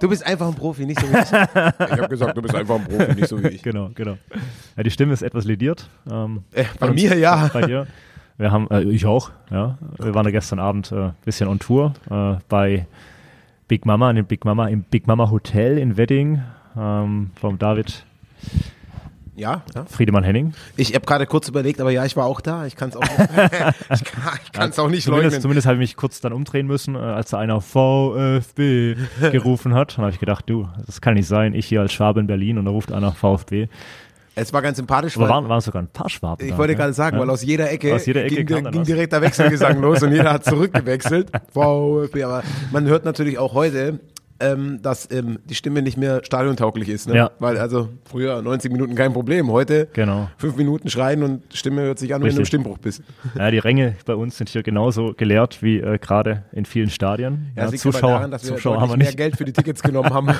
Du bist einfach ein Profi, nicht so wie ich. ich habe gesagt, du bist einfach ein Profi, nicht so wie ich. Genau, genau. Ja, die Stimme ist etwas lediert. Ähm, äh, bei uns, mir ja. Bei dir. Wir haben, äh, ich auch, ja. Wir waren ja gestern Abend ein äh, bisschen on Tour äh, bei Big Mama, in dem Big Mama, im Big Mama Hotel in Wedding ähm, vom David ja, ja. Friedemann Henning. Ich habe gerade kurz überlegt, aber ja, ich war auch da. Ich kann es auch, nicht, ich kann, ja, auch nicht zumindest, leugnen. Zumindest habe ich mich kurz dann umdrehen müssen, äh, als da einer VfB gerufen hat. Dann habe ich gedacht, du, das kann nicht sein. Ich hier als Schwabe in Berlin und da ruft einer VfB. Es war ganz sympathisch. Aber waren, waren sogar ein paar Schwaben. Ich da, wollte ja? gerade sagen, ja. weil aus jeder Ecke, aus jeder Ecke ging, ging direkt der Wechselgesang los und jeder hat zurückgewechselt. VfB, aber man hört natürlich auch heute, ähm, dass ähm, die Stimme nicht mehr stadiontauglich ist. Ne? Ja. Weil also früher 90 Minuten kein Problem, heute genau. fünf Minuten schreien und Stimme hört sich an, Richtig. wenn du im Stimmbruch bist. Ja, die Ränge bei uns sind hier genauso geleert wie äh, gerade in vielen Stadien. Ja, ja, liegt Zuschauer, daran, dass wir Zuschauer haben wir mehr nicht. Geld für die Tickets genommen haben.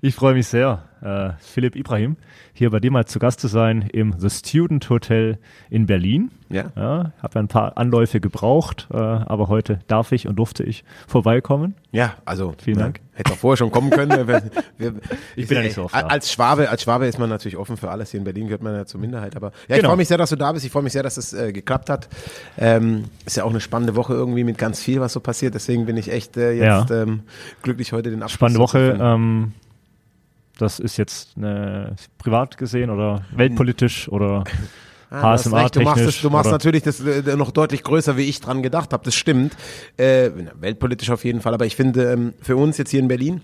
ich freue mich sehr, äh, Philipp Ibrahim, hier bei dir mal zu Gast zu sein im The Student Hotel in Berlin. Ja. ja habe ja ein paar Anläufe gebraucht, äh, aber heute darf ich und durfte ich vorbeikommen. Ja, also vielen ja, Dank. Hätte auch vorher schon kommen können. wir, wir, ich bin ja nicht so oft da. Als Schwabe, als Schwabe ist man natürlich offen für alles. Hier in Berlin gehört man ja zur Minderheit. Aber ja, ich Genau. freue mich sehr, dass du da bist. Ich freue mich sehr, dass es äh, geklappt hat. Ähm, ist ja auch eine spannende Woche irgendwie mit ganz viel, was so passiert. Deswegen bin ich echt äh, jetzt Ja. ähm, glücklich, heute den Abschluss Spannende Woche. Ähm, das ist jetzt eine, privat gesehen oder weltpolitisch oder Ah, recht, du machst, es, du machst oder- natürlich das äh, noch deutlich größer, wie ich dran gedacht habe. Das stimmt. Äh, weltpolitisch auf jeden Fall. Aber ich finde, ähm, für uns jetzt hier in Berlin,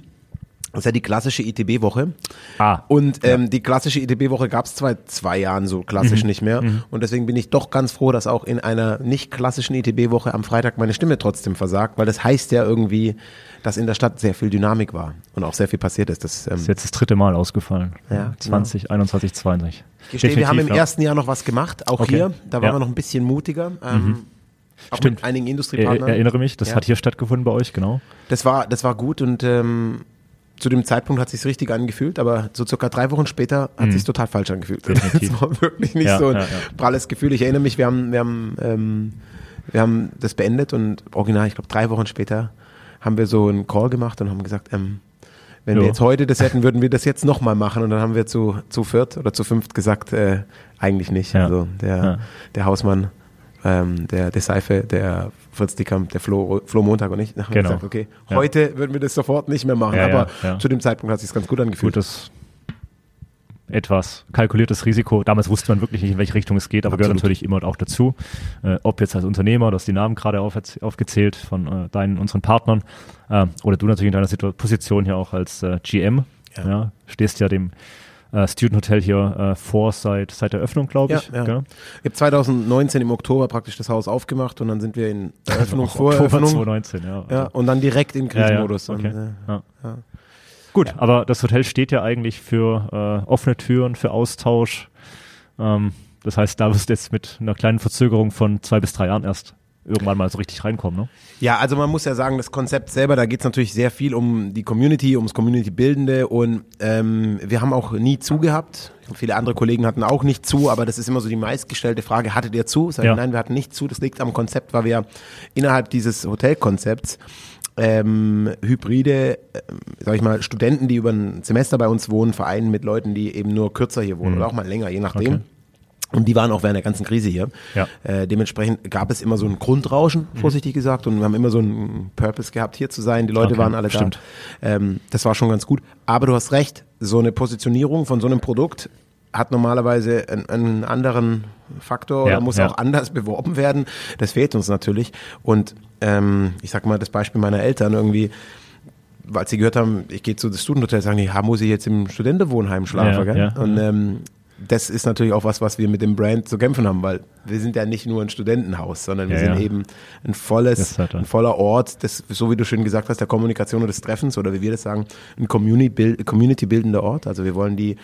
das ist ja die klassische ITB-Woche. Ah, Und ähm, die klassische ITB-Woche gab es seit zwei Jahren so klassisch Mhm. nicht mehr. Und deswegen bin ich doch ganz froh, dass auch in einer nicht klassischen ITB-Woche am Freitag meine Stimme trotzdem versagt, weil das heißt ja irgendwie, dass in der Stadt sehr viel Dynamik war und auch sehr viel passiert ist. Das, ähm, ist jetzt das dritte Mal ausgefallen. Ja, 20, 21, 22. ich gestehe, wir haben im ja. ersten Jahr noch was gemacht, auch Okay. hier. Da waren Ja. Mhm. wir noch ein bisschen mutiger. Ähm, auch Stimmt. mit einigen Er, Industriepartnern. erinnere mich, das Ja. hat hier stattgefunden bei euch, genau. Das war, das war gut und ähm, zu dem Zeitpunkt hat es sich richtig angefühlt, aber so circa drei Wochen später hat es sich total falsch angefühlt. Mhm. Definitiv. Das war wirklich nicht Ja, so ein ja, ja. pralles Gefühl. Ich erinnere mich, wir haben, wir haben, ähm, wir haben das beendet und original, ich glaube drei Wochen später haben wir so einen Call gemacht und haben gesagt, ähm, wenn wir Jo. jetzt heute das hätten, würden wir das jetzt nochmal machen. Und dann haben wir zu, zu viert oder zu fünft gesagt, äh, eigentlich nicht. Also der, der Hausmann, ähm, der, der Seife, der Fritz Dickamp, der Flo, Flo Montag und ich, haben Genau. gesagt, okay, Ja. heute würden wir das sofort nicht mehr machen. Ja, aber ja, zu dem Zeitpunkt hat es sich ganz gut angefühlt. Gutes, etwas kalkuliertes Risiko. Damals wusste man wirklich nicht, in welche Richtung es geht, aber gehört Absolut. natürlich immer auch dazu. Äh, ob jetzt als Unternehmer, du hast die Namen gerade auf, aufgezählt von äh, deinen, unseren Partnern, äh, oder du natürlich in deiner Position hier auch als äh, GM, stehst ja dem äh, Student Hotel hier äh, vor seit, seit der Öffnung, glaube Ja, ich. ja. gell? Ich habe 2019 im Oktober praktisch das Haus aufgemacht und dann sind wir in Eröffnung, Oktober Voreröffnung. 2019, ja. Ja, und dann direkt in Ja, ja, Krisenmodus. okay. Äh, ja. ja. Gut, aber das Hotel steht ja eigentlich für äh, offene Türen, für Austausch. Ähm, das heißt, da wirst du jetzt mit einer kleinen Verzögerung von zwei bis drei Jahren erst irgendwann mal so richtig reinkommen, ne? Ja, also man muss ja sagen, das Konzept selber, da geht es natürlich sehr viel um die Community, ums Community-Bildende und ähm, wir haben auch nie zugehabt. Viele andere Kollegen hatten auch nicht zu, aber das ist immer so die meistgestellte Frage, hattet ihr zu? Sag ich, Ja. Nein, wir hatten nicht zu. Das liegt am Konzept, weil wir innerhalb dieses Hotelkonzepts ähm, hybride, ähm, sag ich mal, Studenten, die über ein Semester bei uns wohnen, vereinen mit Leuten, die eben nur kürzer hier wohnen oder auch mal länger, je nachdem. Okay. Und die waren auch während der ganzen Krise hier. Ja. Äh, dementsprechend gab es immer so ein Grundrauschen, vorsichtig gesagt, und wir haben immer so einen Purpose gehabt, hier zu sein. Die Leute Okay, waren alle stimmt. da. Ähm, das war schon ganz gut. Aber du hast recht, so eine Positionierung von so einem Produkt hat normalerweise einen, einen anderen Faktor Ja, oder muss ja. auch anders beworben werden. Das fehlt uns natürlich. Und ähm, ich sag mal, das Beispiel meiner Eltern irgendwie, als sie gehört haben, ich gehe zu das Studentenhotel, sagen die, ja, muss ich jetzt im Studentenwohnheim schlafen, Ja, gell? ja. Und ähm, das ist natürlich auch was, was wir mit dem Brand zu kämpfen haben, weil wir sind ja nicht nur ein Studentenhaus, sondern wir Ja, sind ja. eben ein volles, ein voller Ort, das, so wie du schön gesagt hast, der Kommunikation und des Treffens oder wie wir das sagen, ein Community- Community-bildender Ort. Also wir wollen die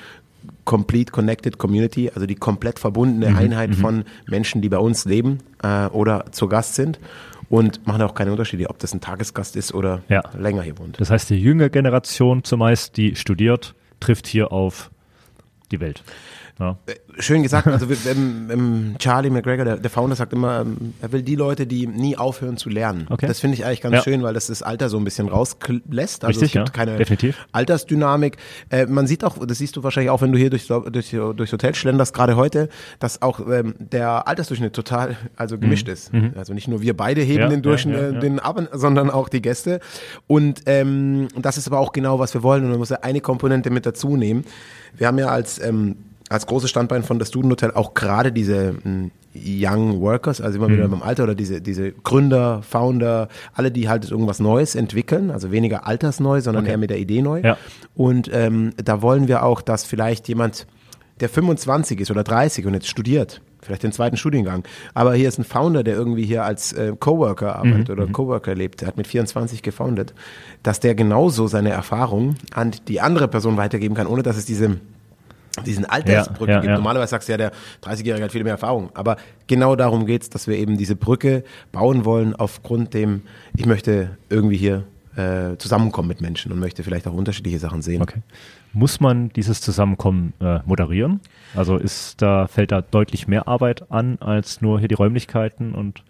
Complete Connected Community, also die komplett verbundene Mhm, Einheit von Menschen, die bei uns leben äh, oder zu Gast sind und machen auch keine Unterschiede, ob das ein Tagesgast ist oder Ja. länger hier wohnt. Das heißt, die jüngere Generation zumeist, die studiert, trifft hier auf die Welt. Ja. Schön gesagt, also ähm, ähm, Charlie McGregor, der, der Founder, sagt immer, ähm, er will die Leute, die nie aufhören zu lernen. Okay. Das finde ich eigentlich ganz Ja. schön, weil das das Alter so ein bisschen rauslässt. Also Richtig, es gibt ja. keine Definitiv. Altersdynamik. Äh, man sieht auch, das siehst du wahrscheinlich auch, wenn du hier durch, durch, durchs Hotel schlenderst, gerade heute, dass auch ähm, der Altersdurchschnitt total also gemischt ist. Also nicht nur wir beide heben Mhm. Ja, den Durchschnitt, den ab, sondern auch die Gäste. Und ähm, das ist aber auch genau, was wir wollen. Und man muss ja eine Komponente mit dazu nehmen. Wir haben ja als ähm, als großes Standbein von der Student Hotel auch gerade diese mh, Young Workers, also immer Mhm. wieder beim Alter oder diese, diese Gründer, Founder, alle, die halt irgendwas Neues entwickeln, also weniger altersneu, sondern eher mit der Idee neu. Ja. Und ähm, da wollen wir auch, dass vielleicht jemand, der 25 ist oder 30 und jetzt studiert, vielleicht den zweiten Studiengang, aber hier ist ein Founder, der irgendwie hier als äh, Coworker arbeitet oder Coworker lebt, der hat mit 24 gefoundet, dass der genauso seine Erfahrung an die andere Person weitergeben kann, ohne dass es diese diesen Altersbrücke Ja, ja, gibt. ja. Normalerweise sagst du ja, der 30-Jährige hat viel mehr Erfahrung. Aber genau darum geht's, dass wir eben diese Brücke bauen wollen, aufgrund dem, ich möchte irgendwie hier äh, zusammenkommen mit Menschen und möchte vielleicht auch unterschiedliche Sachen sehen. Okay. Muss man dieses Zusammenkommen äh, moderieren? Also ist da, fällt da deutlich mehr Arbeit an, als nur hier die Räumlichkeiten und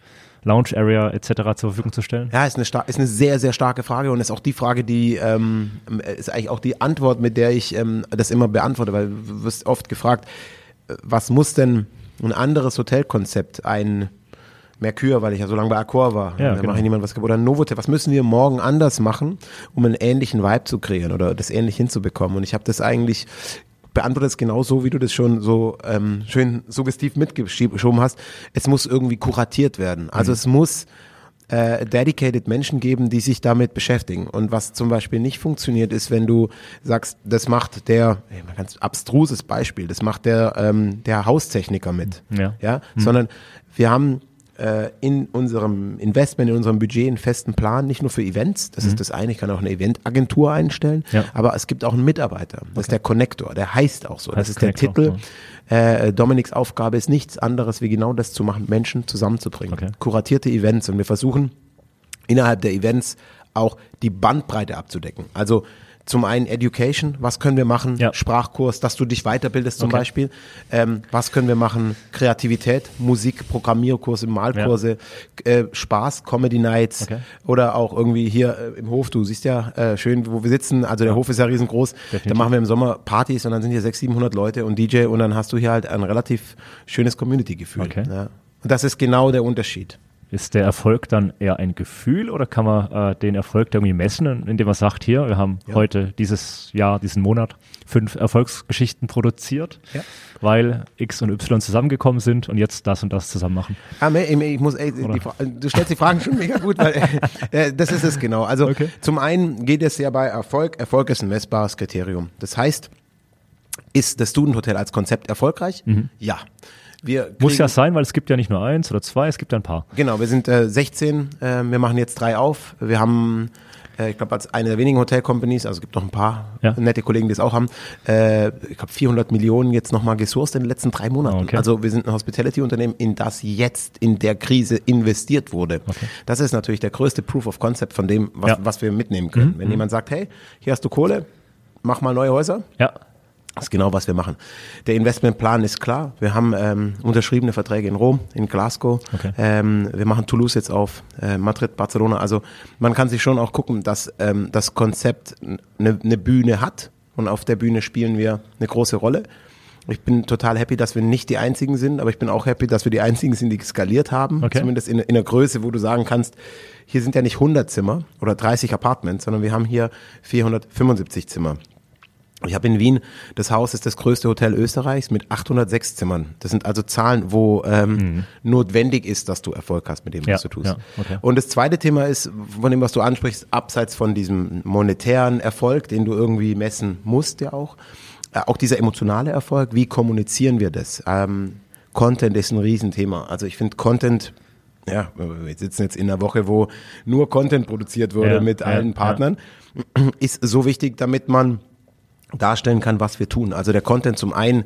Lounge Area etc. zur Verfügung zu stellen? Ja, ist eine, ist eine sehr, sehr starke Frage und ist auch die Frage, die ähm, ist eigentlich auch die Antwort, mit der ich ähm, das immer beantworte, weil du wirst oft gefragt, äh, was muss denn ein anderes Hotelkonzept, ein Mercure, weil ich ja so lange bei Accor war, Ja, da genau. mache ich niemand was kaputt, oder ein Novotel, was müssen wir morgen anders machen, um einen ähnlichen Vibe zu kreieren oder das ähnlich hinzubekommen und ich habe das eigentlich beantwortet es genau so, wie du das schon so ähm, schön suggestiv mitgeschoben hast. Es muss irgendwie kuratiert werden. Also es muss äh, dedicated Menschen geben, die sich damit beschäftigen. Und was zum Beispiel nicht funktioniert, ist, wenn du sagst, das macht der, ein ganz abstruses Beispiel, das macht der, ähm, der Haustechniker mit. Ja. Ja? Sondern wir haben in unserem Investment, in unserem Budget einen festen Plan, nicht nur für Events, das ist das eine, ich kann auch eine Eventagentur einstellen, Ja. aber es gibt auch einen Mitarbeiter, das ist der Connector, der heißt auch so, das Heißt ist der Connector, Titel. Äh, Dominiks Aufgabe ist nichts anderes, wie genau das zu machen, Menschen zusammenzubringen. Okay. Kuratierte Events und wir versuchen innerhalb der Events auch die Bandbreite abzudecken. Also zum einen Education, was können wir machen? Ja. Sprachkurs, dass du dich weiterbildest zum Okay. Beispiel. Ähm, was können wir machen? Kreativität, Musik, Programmierkurse, Malkurse, äh, Spaß, Comedy Nights Okay. oder auch irgendwie hier äh, im Hof. Du siehst ja äh, schön, wo wir sitzen. Also der Hof ist ja riesengroß. Da Definitiv. machen wir im Sommer Partys und dann sind hier 600, 700 Leute und DJ und dann hast du hier halt ein relativ schönes Community-Gefühl. Okay. Ja. Und das ist genau der Unterschied. Ist der Erfolg dann eher ein Gefühl oder kann man äh, den Erfolg irgendwie messen, indem man sagt, hier, wir haben Ja. heute dieses Jahr, diesen Monat fünf Erfolgsgeschichten produziert, Ja. weil X und Y zusammengekommen sind und jetzt das und das zusammen machen. Ah, ich muss, ey, die, du stellst die Fragen schon mega gut, weil äh, das ist es genau. Also Okay. zum einen geht es ja bei Erfolg, Erfolg ist ein messbares Kriterium. Das heißt, ist das Student Hotel als Konzept erfolgreich? Ja. Wir Mhm. Muss ja sein, weil es gibt ja nicht nur eins oder zwei, es gibt ja ein paar. Genau, wir sind äh, 16, äh, wir machen jetzt drei auf. Wir haben, äh, ich glaube, als eine der wenigen Hotel-Companies, also es gibt noch ein paar Ja. nette Kollegen, die es auch haben, äh, ich glaube 400 Millionen jetzt nochmal gesourced in den letzten drei Monaten. Okay. Also wir sind ein Hospitality-Unternehmen, in das jetzt in der Krise investiert wurde. Das ist natürlich der größte Proof of Concept von dem, was, Ja. Mhm. was wir mitnehmen können. Wenn jemand sagt, hey, hier hast du Kohle, mach mal neue Häuser, Ja, das ist genau, was wir machen. Der Investmentplan ist klar. Wir haben ähm, unterschriebene Verträge in Rom, in Glasgow. Okay. Ähm, wir machen Toulouse jetzt auf, äh, Madrid, Barcelona. Also man kann sich schon auch gucken, dass ähm, das Konzept eine ne Bühne hat und auf der Bühne spielen wir eine große Rolle. Ich bin total happy, dass wir nicht die Einzigen sind, aber ich bin auch happy, dass wir die Einzigen sind, die skaliert haben. Okay. Zumindest in, in der Größe, wo du sagen kannst, hier sind ja nicht 100 Zimmer oder 30 Apartments, sondern wir haben hier 475 Zimmer. Ich habe in Wien, das Haus ist das größte Hotel Österreichs mit 806 Zimmern. Das sind also Zahlen, wo ähm, notwendig ist, dass du Erfolg hast mit dem, Mhm. Ja, was du tust. ja, okay. Und das zweite Thema ist, von dem, was du ansprichst, abseits von diesem monetären Erfolg, den du irgendwie messen musst, ja auch, äh, auch dieser emotionale Erfolg, wie kommunizieren wir das? Ähm, Content ist ein Riesenthema. Also ich finde Content, ja, wir sitzen jetzt in einer Woche, wo nur Content produziert wurde Ja, mit ja, allen ja. Partnern, ist so wichtig, damit man darstellen kann, was wir tun. Also der Content zum einen,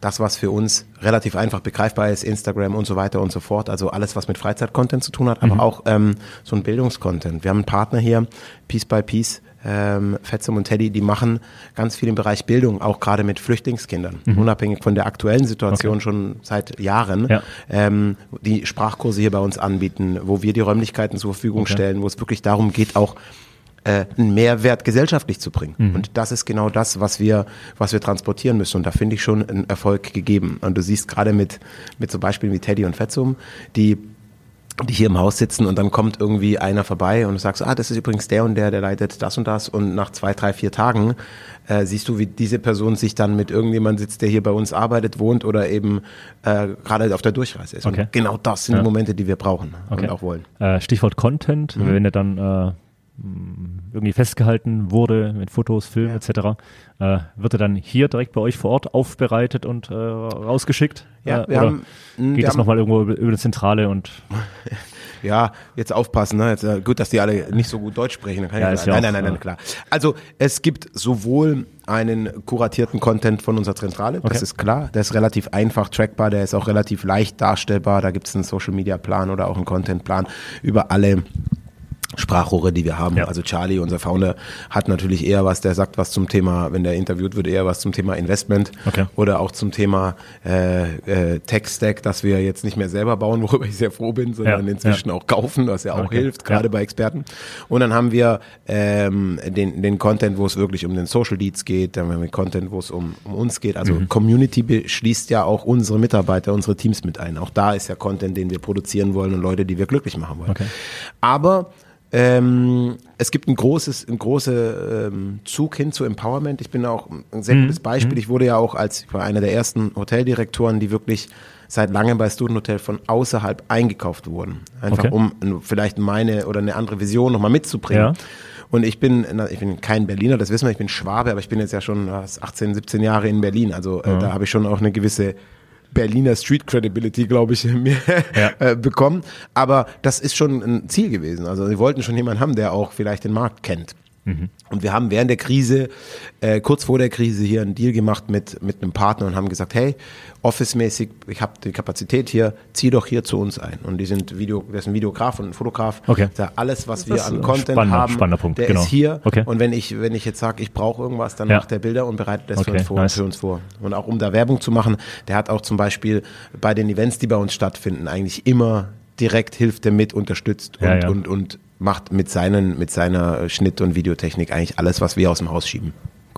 das, was für uns relativ einfach begreifbar ist, Instagram und so weiter und so fort, also alles, was mit Freizeit-Content zu tun hat, aber auch ähm, so ein Bildungscontent. Wir haben einen Partner hier, Piece by Piece, ähm, Fetzum und Teddy, die machen ganz viel im Bereich Bildung, auch gerade mit Flüchtlingskindern, unabhängig von der aktuellen Situation Okay. schon seit Jahren, Ja. ähm, die Sprachkurse hier bei uns anbieten, wo wir die Räumlichkeiten zur Verfügung Okay. stellen, wo es wirklich darum geht, auch äh, einen Mehrwert gesellschaftlich zu bringen. Mhm. Und das ist genau das, was wir, was wir transportieren müssen. Und da finde ich schon einen Erfolg gegeben. Und du siehst gerade mit, mit so Beispielen wie Teddy und Fetzum, die die hier im Haus sitzen und dann kommt irgendwie einer vorbei und du sagst, ah, das ist übrigens der und der, der leitet das und das und nach zwei, drei, vier Tagen äh, siehst du, wie diese Person sich dann mit irgendjemandem sitzt, der hier bei uns arbeitet, wohnt oder eben äh, gerade auf der Durchreise ist. Okay. Und genau das sind Ja. die Momente, die wir brauchen Okay. und auch wollen. Äh, Stichwort Content, Mhm. wenn er dann äh, irgendwie festgehalten wurde mit Fotos, Film etc., äh, wird er dann hier direkt bei euch vor Ort aufbereitet und äh, rausgeschickt? Ja, äh, oder haben- geht das nochmal irgendwo über, über eine Zentrale und Ja, jetzt aufpassen. Ne? Jetzt, äh, gut, dass die alle nicht so gut Deutsch sprechen. Ja, ja nein, nein, nein, nein, äh, klar. Also es gibt sowohl einen kuratierten Content von unserer Zentrale, das Okay. ist klar. Der ist relativ einfach trackbar, der ist auch relativ leicht darstellbar. Da gibt es einen Social-Media-Plan oder auch einen Content-Plan über alle Sprachrohre, die wir haben. Ja. Also Charlie, unser Founder, hat natürlich eher was, der sagt was zum Thema, wenn der interviewt wird, eher was zum Thema Investment Okay. oder auch zum Thema äh, äh, Tech-Stack, das wir jetzt nicht mehr selber bauen, worüber ich sehr froh bin, sondern Ja, inzwischen auch kaufen, was ja auch Okay. hilft, gerade Ja. bei Experten. Und dann haben wir ähm, den, den Content, wo es wirklich um den Social Deeds geht, dann haben wir Content, wo es um, um uns geht. Also Mhm. Community beschließt ja auch unsere Mitarbeiter, unsere Teams mit ein. Auch da ist ja Content, den wir produzieren wollen und Leute, die wir glücklich machen wollen. Okay. Aber ähm, es gibt ein großes, ein großer ähm, Zug hin zu Empowerment. Ich bin auch ein sehr Mhm. gutes Beispiel. Ich wurde ja auch als ich war einer der ersten Hoteldirektoren, die wirklich seit langem bei Student Hotel von außerhalb eingekauft wurden. Einfach Okay. um vielleicht meine oder eine andere Vision nochmal mitzubringen. Ja. Und ich bin, ich bin kein Berliner, das wissen wir, ich bin Schwabe, aber ich bin jetzt ja schon was, 18, 17 Jahre in Berlin. Also äh, da habe ich schon auch eine gewisse Berliner Street Credibility, glaube ich, mir Ja. äh, bekommen. Aber das ist schon ein Ziel gewesen. Also sie wollten schon jemanden haben, der auch vielleicht den Markt kennt. Und wir haben während der Krise, äh, kurz vor der Krise hier einen Deal gemacht mit, mit einem Partner und haben gesagt, hey, Office-mäßig, ich habe die Kapazität hier, zieh doch hier zu uns ein. Und die sind Video, der ist ein Videograf und ein Fotograf. Okay. Da alles, was wir Das an Content spannender- haben, spannender Punkt, der genau. ist hier. Okay. Und wenn ich, wenn ich jetzt sage, ich brauche irgendwas, dann Ja. macht der Bilder und bereitet das für, Okay, uns vor, nice. für uns vor. Und auch um da Werbung zu machen, der hat auch zum Beispiel bei den Events, die bei uns stattfinden, eigentlich immer direkt hilft er mit, unterstützt und, Ja, ja. und, und macht mit, seinen, mit seiner Schnitt- und Videotechnik eigentlich alles, was wir aus dem Haus schieben.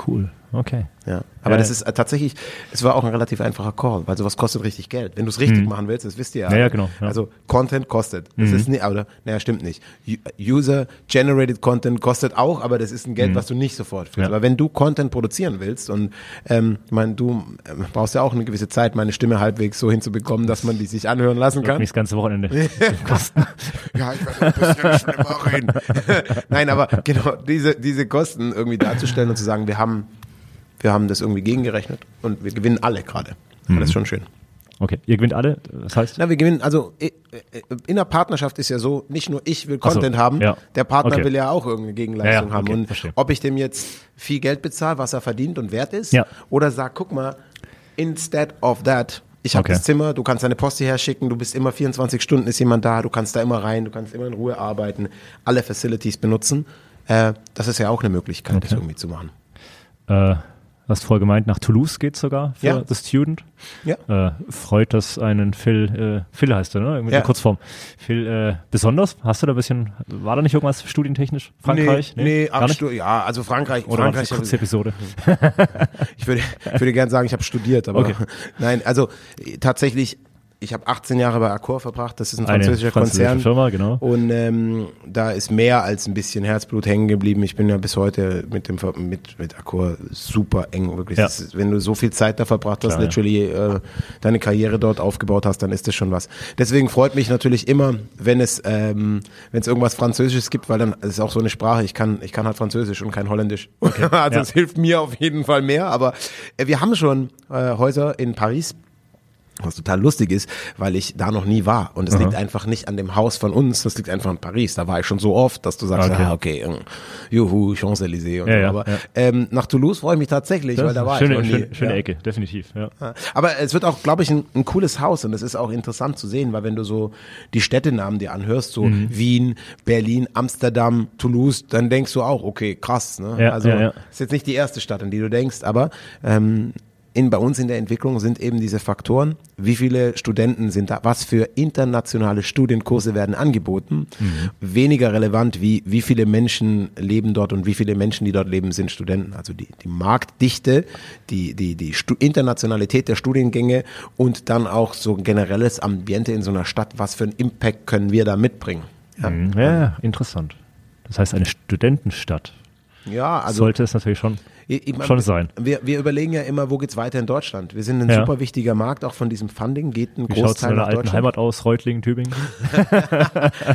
cool. Okay. Ja. Aber Ja. das ist äh, tatsächlich, es war auch ein relativ einfacher Call, weil sowas kostet richtig Geld. Wenn du es richtig machen willst, das wisst ihr ja. Mhm. Ja, ja, genau, ja. Mhm. Also Content kostet. Das ist nicht, oder, naja, stimmt nicht. User-generated Content kostet auch, aber das ist ein Geld, was du nicht sofort fühlst. Mhm. Ja. Aber wenn du Content produzieren willst und ähm, ich meine, du ähm, brauchst ja auch eine gewisse Zeit, meine Stimme halbwegs so hinzubekommen, dass man die sich anhören lassen kann. Nicht das ganze Wochenende. Ja, ich werde ein bisschen schlimmer reden. Nein, aber genau, diese, diese Kosten irgendwie darzustellen und zu sagen, wir haben, wir haben das irgendwie gegengerechnet und wir gewinnen alle gerade. Ja, Das ist schon schön. Okay. Ihr gewinnt alle. Das heißt, Na, wir gewinnen, also in der Partnerschaft ist ja so, nicht nur ich will Ach so, Content haben, ja. der Partner Okay. will ja auch irgendeine Gegenleistung Ja, ja, haben. okay, Und verstehe. ob ich dem jetzt viel Geld bezahle, was er verdient und wert ist, oder sag, guck mal, instead of that, ich habe Okay. das Zimmer, du kannst deine Post hierher schicken, du bist immer 24 Stunden, ist jemand da, du kannst da immer rein, du kannst immer in Ruhe arbeiten, alle Facilities benutzen. Äh, das ist ja auch eine Möglichkeit, das irgendwie zu machen. äh, hast vorher gemeint, nach Toulouse geht sogar für Ja. The Student. Ja. Äh, freut das einen Phil, äh, Phil heißt er, ne? Mit Ja. der Kurzform. Phil, äh, besonders? Hast du da ein bisschen, war da nicht irgendwas studientechnisch? Frankreich? Nee, nee, gar nicht? Ja, also Frankreich, Oder Frankreich eine kurze Episode? Ich würde, ich würde gerne sagen, ich habe studiert, aber Okay. nein, also äh, tatsächlich, ich habe 18 Jahre bei Accor verbracht, das ist ein Eine französischer französische Konzern. Firma, genau. Und ähm, da ist mehr als ein bisschen Herzblut hängen geblieben. Ich bin ja bis heute mit dem mit, mit Accor super eng, wirklich. Ja. Ist, wenn du so viel Zeit da verbracht hast, Klar, ja. literally äh, deine Karriere dort aufgebaut hast, dann ist das schon was. Deswegen freut mich natürlich immer, wenn es ähm, wenn es irgendwas Französisches gibt, weil dann ist es auch so eine Sprache. Ich kann ich kann halt Französisch und kein Holländisch. also Ja. es hilft mir auf jeden Fall mehr. Aber äh, wir haben schon äh, Häuser in Paris Was total lustig ist, weil ich da noch nie war. Und es liegt einfach nicht an dem Haus von uns, das liegt einfach in Paris. Da war ich schon so oft, dass du sagst, Okay. ah, okay, ähm, juhu, Champs-Élysées Ja, so. ja, Aber ja. Ähm, nach Toulouse freue ich mich tatsächlich, weil da war schöne, ich noch nie. schöne, schöne. Ecke, definitiv. Ja. Aber es wird auch, glaube ich, ein, ein cooles Haus und es ist auch interessant zu sehen, weil wenn du so die Städtenamen dir anhörst, so Mhm. Wien, Berlin, Amsterdam, Toulouse, dann denkst du auch, okay, krass. Ne? Ja, also ist jetzt nicht die erste Stadt, an die du denkst, aber ähm, in, bei uns in der Entwicklung sind eben diese Faktoren, wie viele Studenten sind da, was für internationale Studienkurse werden angeboten, Mhm. weniger relevant wie wie viele Menschen leben dort und wie viele Menschen, die dort leben, sind Studenten. Also die, die Marktdichte, die, die, die Stu Internationalität der Studiengänge und dann auch so ein generelles Ambiente in so einer Stadt, was für einen Impact können wir da mitbringen. Ja, Mhm. ja, interessant. Das heißt, eine Studentenstadt ja also sollte es natürlich schon. Ich- ich Schon sein. Wir, wir überlegen ja immer, wo geht's weiter in Deutschland? Wir sind ein Ja. super wichtiger Markt, auch von diesem Funding geht ein Wie es in Großteil nach alten Deutschland. Heimat aus, Reutlingen, Tübingen?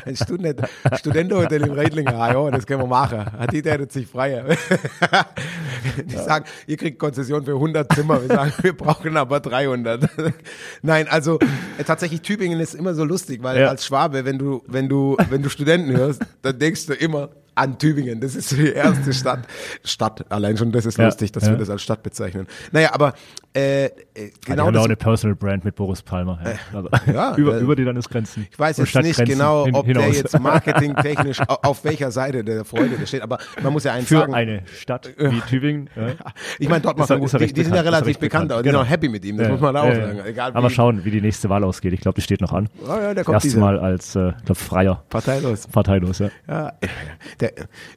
Ein Student, Studentenhotel im Reitlinger, ah, ja, das können wir machen. Hat die der sich freier. Die sagen, ihr kriegt Konzession für 100 Zimmer. Wir sagen, wir brauchen aber 300. Nein, also äh, tatsächlich Tübingen ist immer so lustig, weil Ja. als Schwabe, wenn du, wenn du, wenn du Studenten hörst, dann denkst du immer an Tübingen. Das ist die erste Stadt. Stadt, allein schon, das ist Ja, lustig, dass ja. wir das als Stadt bezeichnen. Naja, aber äh, äh, Genau genau das, auch eine Personal Brand mit Boris Palmer. Ja. Also, ja, über, äh, über die Landesgrenzen. Ich weiß jetzt nicht genau, ob der hinaus. jetzt marketingtechnisch au- auf welcher Seite der Freude der steht, aber man muss ja eins für sagen. eine Stadt wie Tübingen. Ich meine, dort Ist er- er die, die sind ja relativ bekannt, aber die sind genau. auch happy mit ihm, das muss man da auch sagen. Egal Aber schauen, wie die nächste Wahl ausgeht. Ich glaube, die steht noch an. Ja, ja, da kommt Erste diese. Mal als, äh, ich glaube, freier. parteilos. Parteilos, ja. Ja, der,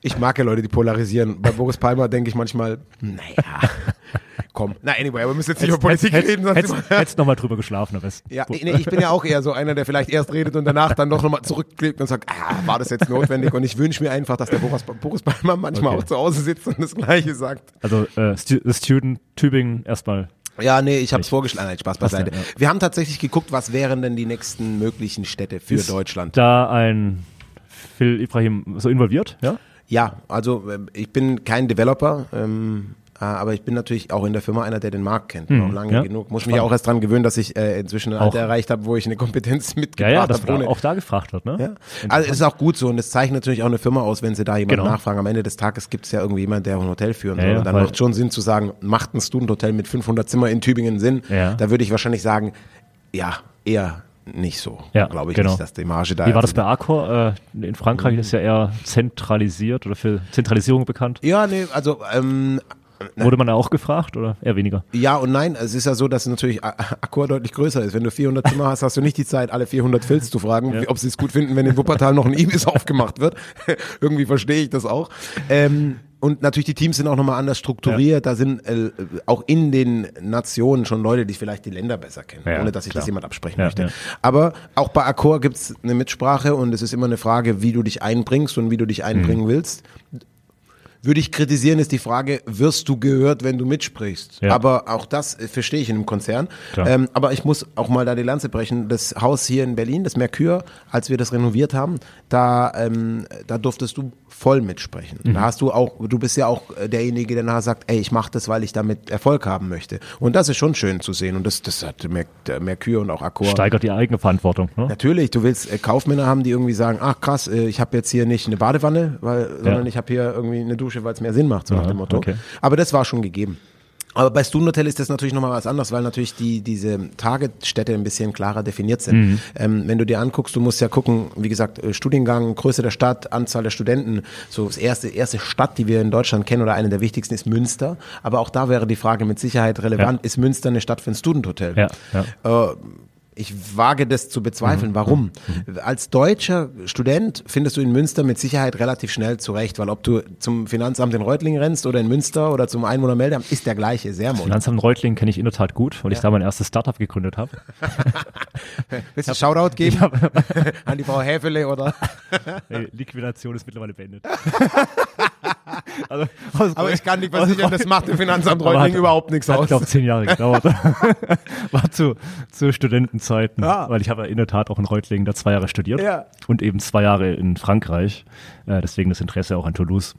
ich mag ja Leute, die polarisieren. Bei Boris Palmer denke ich manchmal, naja, komm. Na, anyway, aber wir müssen jetzt nicht über Politik reden. Sonst Hättest, immer- hättest noch mal drüber geschlafen am besten. Ja, nee, nee, ich bin ja auch eher so einer, der vielleicht erst redet und danach dann doch nochmal zurückklickt und sagt, ah, war das jetzt notwendig? Und ich wünsche mir einfach, dass der Boris, Boris Palmer manchmal Okay. auch zu Hause sitzt und das Gleiche sagt. Also äh, Stu The Student Tübingen erstmal. Ja, nee, ich habe es vorgeschlagen. Nein, Spaß beiseite. ja, ja. Wir haben tatsächlich geguckt, was wären denn die nächsten möglichen Städte für Ist Deutschland. Da ein Phil Ibrahim so involviert, ja? Ja, also ähm, ich bin kein Developer, ähm, äh, aber ich bin natürlich auch in der Firma einer, der den Markt kennt. auch lange Hm, ja. genug. Muss mich auch erst dran gewöhnen, dass ich äh, inzwischen ein. Alter erreicht habe, wo ich eine Kompetenz Ja, mitgebracht ja, dass habe. da, auch da gefragt wird, ne? Ja. Also es ist auch gut so und es zeichnet natürlich auch eine Firma aus, wenn sie da jemanden Genau. nachfragen. Am Ende des Tages gibt es ja irgendwie jemand, der ein Hotel führen Ja, soll. ja, und dann macht schon Sinn zu sagen, macht ein Studenthotel mit 500 Zimmer in Tübingen Sinn? Ja. Da würde ich wahrscheinlich sagen, ja, eher nicht so. Ja, Glaube ich genau. nicht, dass die Marge da Wie war das bei Accor? Äh, in Frankreich ist ja eher zentralisiert oder für Zentralisierung bekannt. Ja, nee, also ähm, Wurde man da auch gefragt oder eher weniger? Ja und nein. Es ist ja so, dass natürlich Accor deutlich größer ist. Wenn du 400 Zimmer hast, hast du nicht die Zeit, alle 400 Filz zu fragen, wie- ob sie es gut finden, wenn in Wuppertal noch ein Ibis aufgemacht wird. Irgendwie verstehe ich das auch. Ähm, und natürlich die Teams sind auch nochmal anders strukturiert. Da sind äh, auch in den Nationen schon Leute, die vielleicht die Länder besser kennen, Ja, ohne dass ich klar. das jemand absprechen Ja, möchte. ja. Aber auch bei Accor gibt es eine Mitsprache und es ist immer eine Frage, wie du dich einbringst und wie du dich einbringen Mhm. willst würde ich kritisieren, ist die Frage, wirst du gehört, wenn du mitsprichst? Ja. Aber auch das äh, verstehe ich in einem Konzern. Ähm, aber ich muss auch mal da die Lanze brechen. Das Haus hier in Berlin, das Mercure, als wir das renoviert haben, da, ähm, da durftest du voll mitsprechen. Mhm. Da hast du auch, du bist ja auch äh, derjenige, der nachher sagt, ey, ich mache das, weil ich damit Erfolg haben möchte. Und das ist schon schön zu sehen. Und das, das hat Mer der Mercure und auch Accor. Steigert die eigene Verantwortung. Ne? Natürlich, du willst äh, Kaufmänner haben, die irgendwie sagen, ach krass, äh, ich habe jetzt hier nicht eine Badewanne, weil, sondern ich habe hier irgendwie eine Dusche, weil es mehr Sinn macht, so nach Aha, dem Motto. okay. Aber das war schon gegeben. Aber bei Student Hotel ist das natürlich nochmal was anderes, weil natürlich die, diese Tagesstätte ein bisschen klarer definiert sind. Mhm. Ähm, wenn du dir anguckst, du musst ja gucken, wie gesagt, äh, Studiengang, Größe der Stadt, Anzahl der Studenten. So das erste, erste Stadt, die wir in Deutschland kennen oder eine der wichtigsten ist Münster. Aber auch da wäre die Frage mit Sicherheit relevant, Ja. ist Münster eine Stadt für ein Student Hotel? Ja, ja. Äh, ich wage das zu Mhm. bezweifeln. Warum? Als deutscher Student findest du in Münster mit Sicherheit relativ schnell zurecht, weil ob du zum Finanzamt in Reutlingen rennst oder in Münster oder zum Einwohnermeldeamt, ist der gleiche, sehr Mond. Finanzamt Reutlingen kenne ich in der Tat gut, weil ich da mein erstes Startup gegründet habe. Willst du Shoutout geben? An die Frau Häfele oder? Liquidation ist mittlerweile beendet. Also, Aber ich kann dich versichern, das macht dem Finanzamt Reutlingen hat- überhaupt nichts Hat, aus. glaube zehn Jahre gedauert. War zu, zu Studentenzeiten. Ja. Weil ich habe in der Tat auch in Reutlingen da zwei Jahre studiert. Ja. Und eben zwei Jahre in Frankreich. Äh, deswegen das Interesse auch an Toulouse.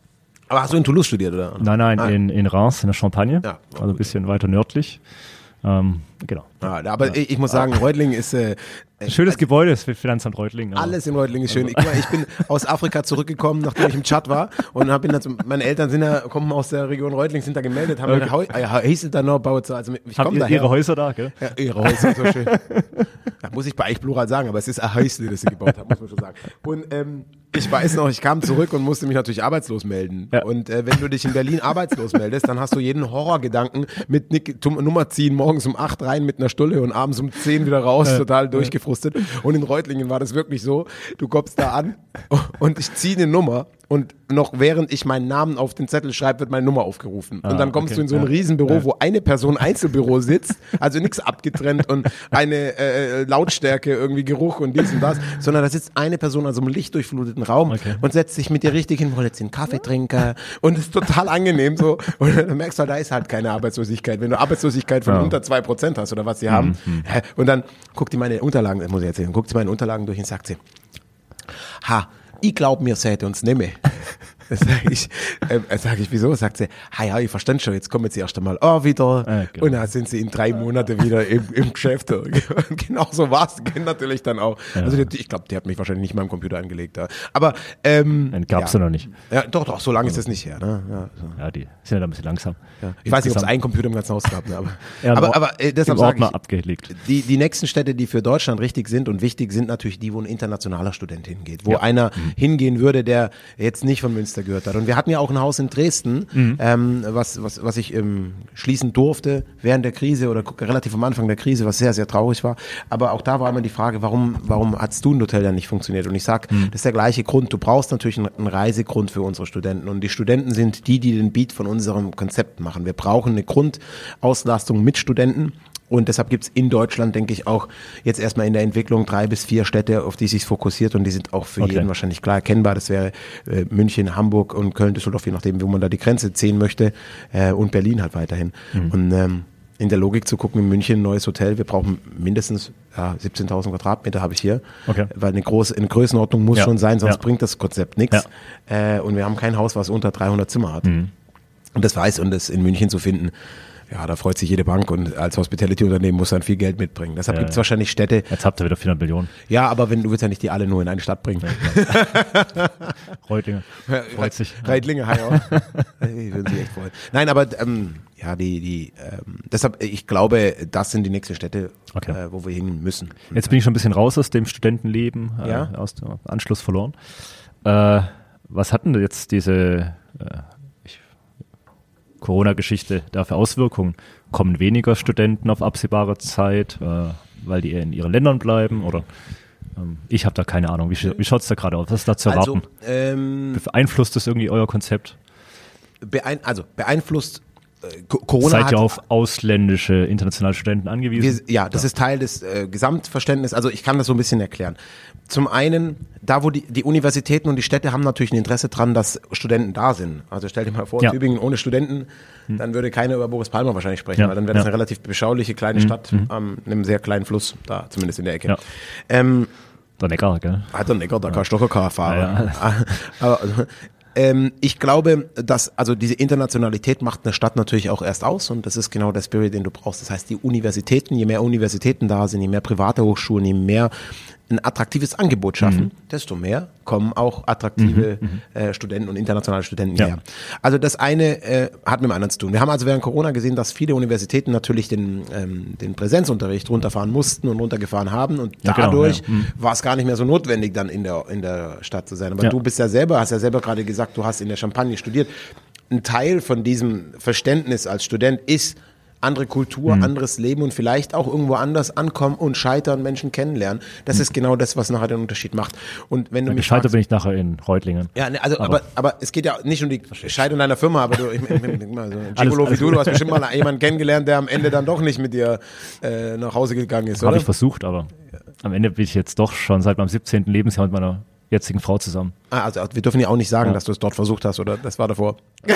Aber hast du in Toulouse studiert, oder? Nein, nein, Ah. in, in Reims, in der Champagne. Ja, also ein bisschen weiter nördlich. Ähm, Genau. Ja, aber ich, ich muss sagen, Reutlingen ist äh, Schönes Gebäude ist für Finanzamt Reutlingen. aber- alles in Reutlingen ist schön. Ich, guck mal, ich bin aus Afrika zurückgekommen, nachdem ich im Tschad war und hab bin dann, meine Eltern sind ja, kommen aus der Region Reutlingen, sind da gemeldet, haben okay. ja, hieß da noch baut so, also ich komme daher. ihre Häuser da, gell? Ja, ihre Häuser, so schön. Da muss ich bei euch Plural sagen, aber es ist ein Häusle, das sie gebaut haben, muss man schon sagen. Und ähm, ich weiß noch, ich kam zurück und musste mich natürlich arbeitslos melden. Ja. Und äh, wenn du dich in Berlin arbeitslos meldest, dann hast du jeden Horrorgedanken mit Nick, Nummer ziehen, morgens um acht rein mit einer Stulle und abends um zehn wieder raus, total durchgefrustet. Und in Reutlingen war das wirklich so, du kommst da an und ich ziehe eine Nummer und noch während ich meinen Namen auf den Zettel schreibe, wird meine Nummer aufgerufen. und dann kommst okay, du in so ein ja. Riesenbüro, wo eine Person Einzelbüro sitzt, also nichts abgetrennt und eine äh, Lautstärke, irgendwie Geruch und dies und das, sondern da sitzt eine Person an so einem lichtdurchfluteten Raum Okay. und setzt sich mit dir richtig hin, wollte jetzt einen Kaffee trinken und ist total angenehm so. Und dann merkst du, halt, da ist halt keine Arbeitslosigkeit. Wenn du Arbeitslosigkeit von Ja. unter zwei Prozent hast oder was sie haben, hä, und dann guckt die meine Unterlagen, das muss ich erzählen, guckt sie meine Unterlagen durch und sagt sie, ha, ich glaub, mir seid uns nimmer. Das sag ich, ähm, sag ich, wieso? Sagt sie, ha ja, ich verstand schon, jetzt kommen jetzt erst einmal oh, wieder. Ah, genau. Und dann sind sie in drei Monaten wieder im, im Geschäft. Und genau so. Die kennen natürlich dann auch. Also die, ich glaube, die hat mich wahrscheinlich nicht mal im Computer angelegt. Da. Aber ähm, Den gab's ja. ja noch nicht. Ja, doch, doch, so lange ist das nicht her. Ne? Ja, so. Ja, die sind ja da ein bisschen langsam. ja. Ich weiß nicht, ob es Insgesamt einen Computer im ganzen Haus gab, ne? aber, Ja, aber, aber äh, deshalb sage ich, abgelegt. die, die nächsten Städte, die für Deutschland richtig sind und wichtig sind, natürlich die, wo ein internationaler Student hingeht, wo Ja. einer Mhm. hingehen würde, der jetzt nicht von Münster gehört hat. Und wir hatten ja auch ein Haus in Dresden, Mhm. ähm, was, was, was ich ähm, schließen durfte während der Krise oder relativ am Anfang der Krise, was sehr, sehr traurig war. Aber auch da war immer die Frage, warum, warum hat's du ein Hotel dann nicht funktioniert? Und ich sag, Mhm. das ist der gleiche Grund. Du brauchst natürlich einen, einen Reisegrund für unsere Studenten. Und die Studenten sind die, die den Beat von unserem Konzept machen. Wir brauchen eine Grundauslastung mit Studenten. Und deshalb gibt's in Deutschland, denke ich, auch jetzt erstmal in der Entwicklung drei bis vier Städte, auf die sich fokussiert und die sind auch für Okay. jeden wahrscheinlich klar erkennbar. Das wäre äh, München, Hamburg und Köln, Düsseldorf, je nachdem, wo man da die Grenze ziehen möchte äh, und Berlin halt weiterhin. Mhm. Und ähm, in der Logik zu gucken, in München ein neues Hotel, wir brauchen mindestens ja, 17.000 Quadratmeter habe ich hier, Okay. weil eine große eine Größenordnung muss Ja. schon sein, sonst Ja. bringt das Konzept nichts. Äh, und wir haben kein Haus, was unter 300 Zimmer hat. Mhm. Und das weiß und das in München zu finden, ja, da freut sich jede Bank und als Hospitality-Unternehmen muss dann viel Geld mitbringen. Deshalb Ja, gibt's ja. wahrscheinlich Städte, Jetzt habt ihr wieder 400 Millionen. ja, aber wenn du willst ja nicht die alle nur in eine Stadt bringen. Reutlinge. Freut sich. Reitlinge, hi auch. Die würden sich echt freuen. Nein, aber ähm, ja, die, die, ähm, deshalb, ich glaube, das sind die nächsten Städte, Okay. äh, wo wir hin müssen. Jetzt bin ich schon ein bisschen raus aus dem Studentenleben, äh, Ja. aus dem Anschluss verloren. Äh, was hatten jetzt diese äh, ich- Corona-Geschichte da für Auswirkungen? Kommen weniger Studenten auf absehbare Zeit, äh, weil die eher in ihren Ländern bleiben? Oder ähm, ich habe da keine Ahnung. Wie, wie schaut's da gerade aus? Was ist da zu Also, erwarten? ähm, Beeinflusst das irgendwie euer Konzept? beein also beeinflusst Corona Seid hat, ihr auf ausländische, internationale Studenten angewiesen? Wir, ja, das ist Teil des äh, Gesamtverständnisses. Also ich kann das so ein bisschen erklären. Zum einen, da wo die, die Universitäten und die Städte haben natürlich ein Interesse dran, dass Studenten da sind. Also stell dir mal vor, Ja. Tübingen ohne Studenten, dann würde keiner über Boris Palmer wahrscheinlich sprechen, Ja, weil dann wäre das ja. eine relativ beschauliche kleine Stadt am einem sehr kleinen Fluss, da zumindest in der Ecke. Ja. Ähm, Der Neckar, gell? hat er Neckar, da kannst du doch fahren. Ja, Aber, ähm, ich glaube, dass also diese Internationalität macht eine Stadt natürlich auch erst aus und das ist genau der Spirit, den du brauchst. Das heißt, die Universitäten, je mehr Universitäten da sind, je mehr private Hochschulen, je mehr ein attraktives Angebot schaffen, Mhm. desto mehr kommen auch attraktive äh, Studenten und internationale Studenten Ja. her. Also das eine äh, hat mit dem anderen zu tun. Wir haben also während Corona gesehen, dass viele Universitäten natürlich den, ähm, den Präsenzunterricht runterfahren mussten und runtergefahren haben und Ja, genau, dadurch ja. Mhm. war es gar nicht mehr so notwendig, dann in der, in der Stadt zu sein. Aber du bist ja selber, hast ja selber gerade gesagt, du hast in der Champagne studiert. Ein Teil von diesem Verständnis als Student ist andere Kultur, Mhm. anderes Leben und vielleicht auch irgendwo anders ankommen und scheitern, Menschen kennenlernen. Das ist genau das, was nachher den Unterschied macht. Und wenn du mich Gescheitert fragst, bin ich nachher in Reutlingen. ja, ne, also, aber, aber, es geht ja nicht um die Scheidung deiner Firma, aber du, ich, ich, ich, mal, so ein Gigolo wie alles du, gut. du hast bestimmt mal jemanden kennengelernt, der am Ende dann doch nicht mit dir äh, nach Hause gegangen ist, Habe ich versucht, aber am Ende bin ich jetzt doch schon seit meinem 17. Lebensjahr mit meiner jetzigen Frau zusammen. Ah, also wir dürfen ja auch nicht sagen, Ja. dass du es dort versucht hast, oder? Das war davor.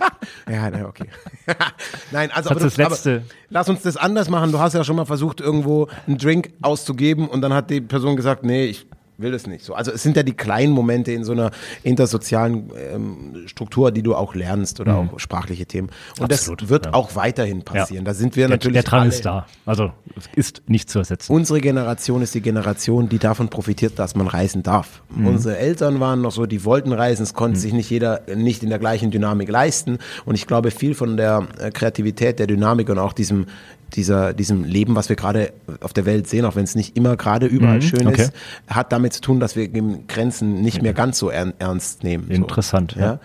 ja, na, okay. Nein, also Das aber, ist du, das Letzte. aber lass uns das anders machen. Du hast ja schon mal versucht, irgendwo einen Drink auszugeben und dann hat die Person gesagt, nee, ich will das nicht so. Also es sind ja die kleinen Momente in so einer intersozialen ähm, Struktur, die du auch lernst oder auch sprachliche Themen. Und Absolut, das wird ja. auch weiterhin passieren. Ja. Da sind wir Der, natürlich der Drang ist da. Also es ist nicht zu ersetzen. Unsere Generation ist die Generation, die davon profitiert, dass man reisen darf. Mhm. Unsere Eltern waren noch so, die wollten reisen, es konnte sich nicht jeder nicht in der gleichen Dynamik leisten. Und ich glaube, viel von der äh, Kreativität, der Dynamik und auch diesem dieser, diesem Leben, was wir gerade auf der Welt sehen, auch wenn es nicht immer gerade überall schön Mhm. okay. ist, hat damit zu tun, dass wir Grenzen nicht mehr ganz so ern, ernst nehmen. So. Interessant, Ja. ja.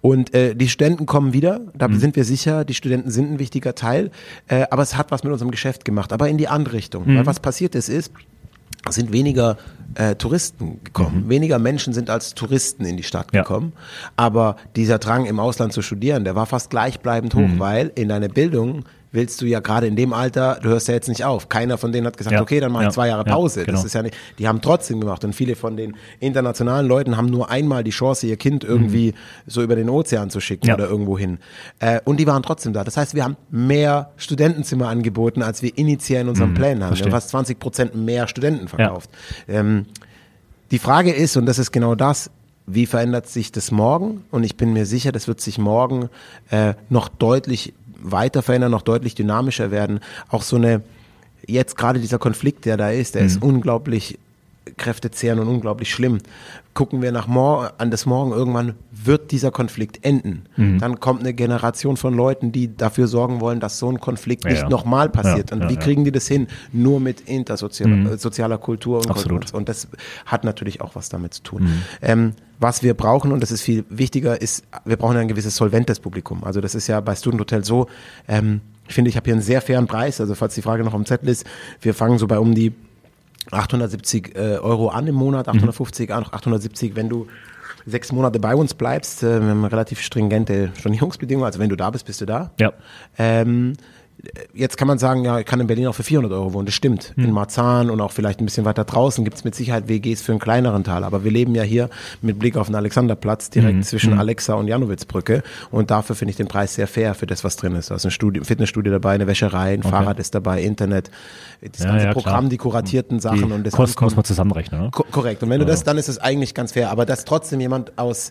Und äh, die Studenten kommen wieder, da Mhm. sind wir sicher, die Studenten sind ein wichtiger Teil, äh, aber es hat was mit unserem Geschäft gemacht, aber in die andere Richtung. Mhm. Weil was passiert ist, ist, sind weniger äh, Touristen gekommen. Weniger Menschen sind als Touristen in die Stadt Mhm. Ja. gekommen. Aber dieser Drang im Ausland zu studieren, der war fast gleichbleibend hoch, Mhm. weil in deiner Bildung willst du ja gerade in dem Alter, du hörst ja jetzt nicht auf. Keiner von denen hat gesagt, Ja. okay, dann mach ich Ja. zwei Jahre Ja, Pause. genau. Das ist ja nicht, die haben trotzdem gemacht und viele von den internationalen Leuten haben nur einmal die Chance, ihr Kind irgendwie so über den Ozean zu schicken Mhm. Oder irgendwo hin. Äh, und die waren trotzdem da. Das heißt, wir haben mehr Studentenzimmer angeboten, als wir initial in unseren Plänen haben. Wir Mhm. haben fast 20 Prozent mehr Studenten verkauft. Ähm, die Frage ist, und das ist genau das, wie verändert sich das morgen? Und ich bin mir sicher, das wird sich morgen äh, noch deutlich weiter verändern, noch deutlich dynamischer werden. Auch so eine, jetzt gerade dieser Konflikt, der da ist, der ist unglaublich kräftezehrend und unglaublich schlimm. Gucken wir nach mor an das Morgen, irgendwann wird dieser Konflikt enden. Dann kommt eine Generation von Leuten, die dafür sorgen wollen, dass so ein Konflikt Ja, nicht ja. nochmal passiert. Ja, und wie kriegen die das hin? Nur mit intersozialer äh, sozialer Kultur und Absolut. Kultur. Und das hat natürlich auch was damit zu tun. Ähm, was wir brauchen, und das ist viel wichtiger, ist, wir brauchen ein gewisses solventes Publikum. Also das ist ja bei Student Hotel so, ähm, ich finde, ich habe hier einen sehr fairen Preis. Also falls die Frage noch am Zettel ist, wir fangen so bei um die 870 äh, Euro an im Monat, 850, an, 870, wenn du sechs Monate bei uns bleibst. Äh, wir haben relativ stringente Stornierungsbedingungen. Also wenn du da bist, bist du da. Ja. Ähm, jetzt kann man sagen, ja, ich kann in Berlin auch für 400 Euro wohnen. Das stimmt. In Marzahn und auch vielleicht ein bisschen weiter draußen gibt es mit Sicherheit WGs für einen kleineren Teil. Aber wir leben ja hier mit Blick auf den Alexanderplatz direkt zwischen Alexa und Janowitzbrücke. Und dafür finde ich den Preis sehr fair für das, was drin ist. Ist ein Studio, Fitnessstudio dabei, eine Wäscherei, ein Fahrrad ist dabei, Internet, das Ja, ganze ja, Programm, klar. die kuratierten Sachen Die und das Kosten muss man zusammenrechnen. Ne? Ko korrekt. Und wenn du das, dann ist es eigentlich ganz fair. Aber dass trotzdem jemand aus,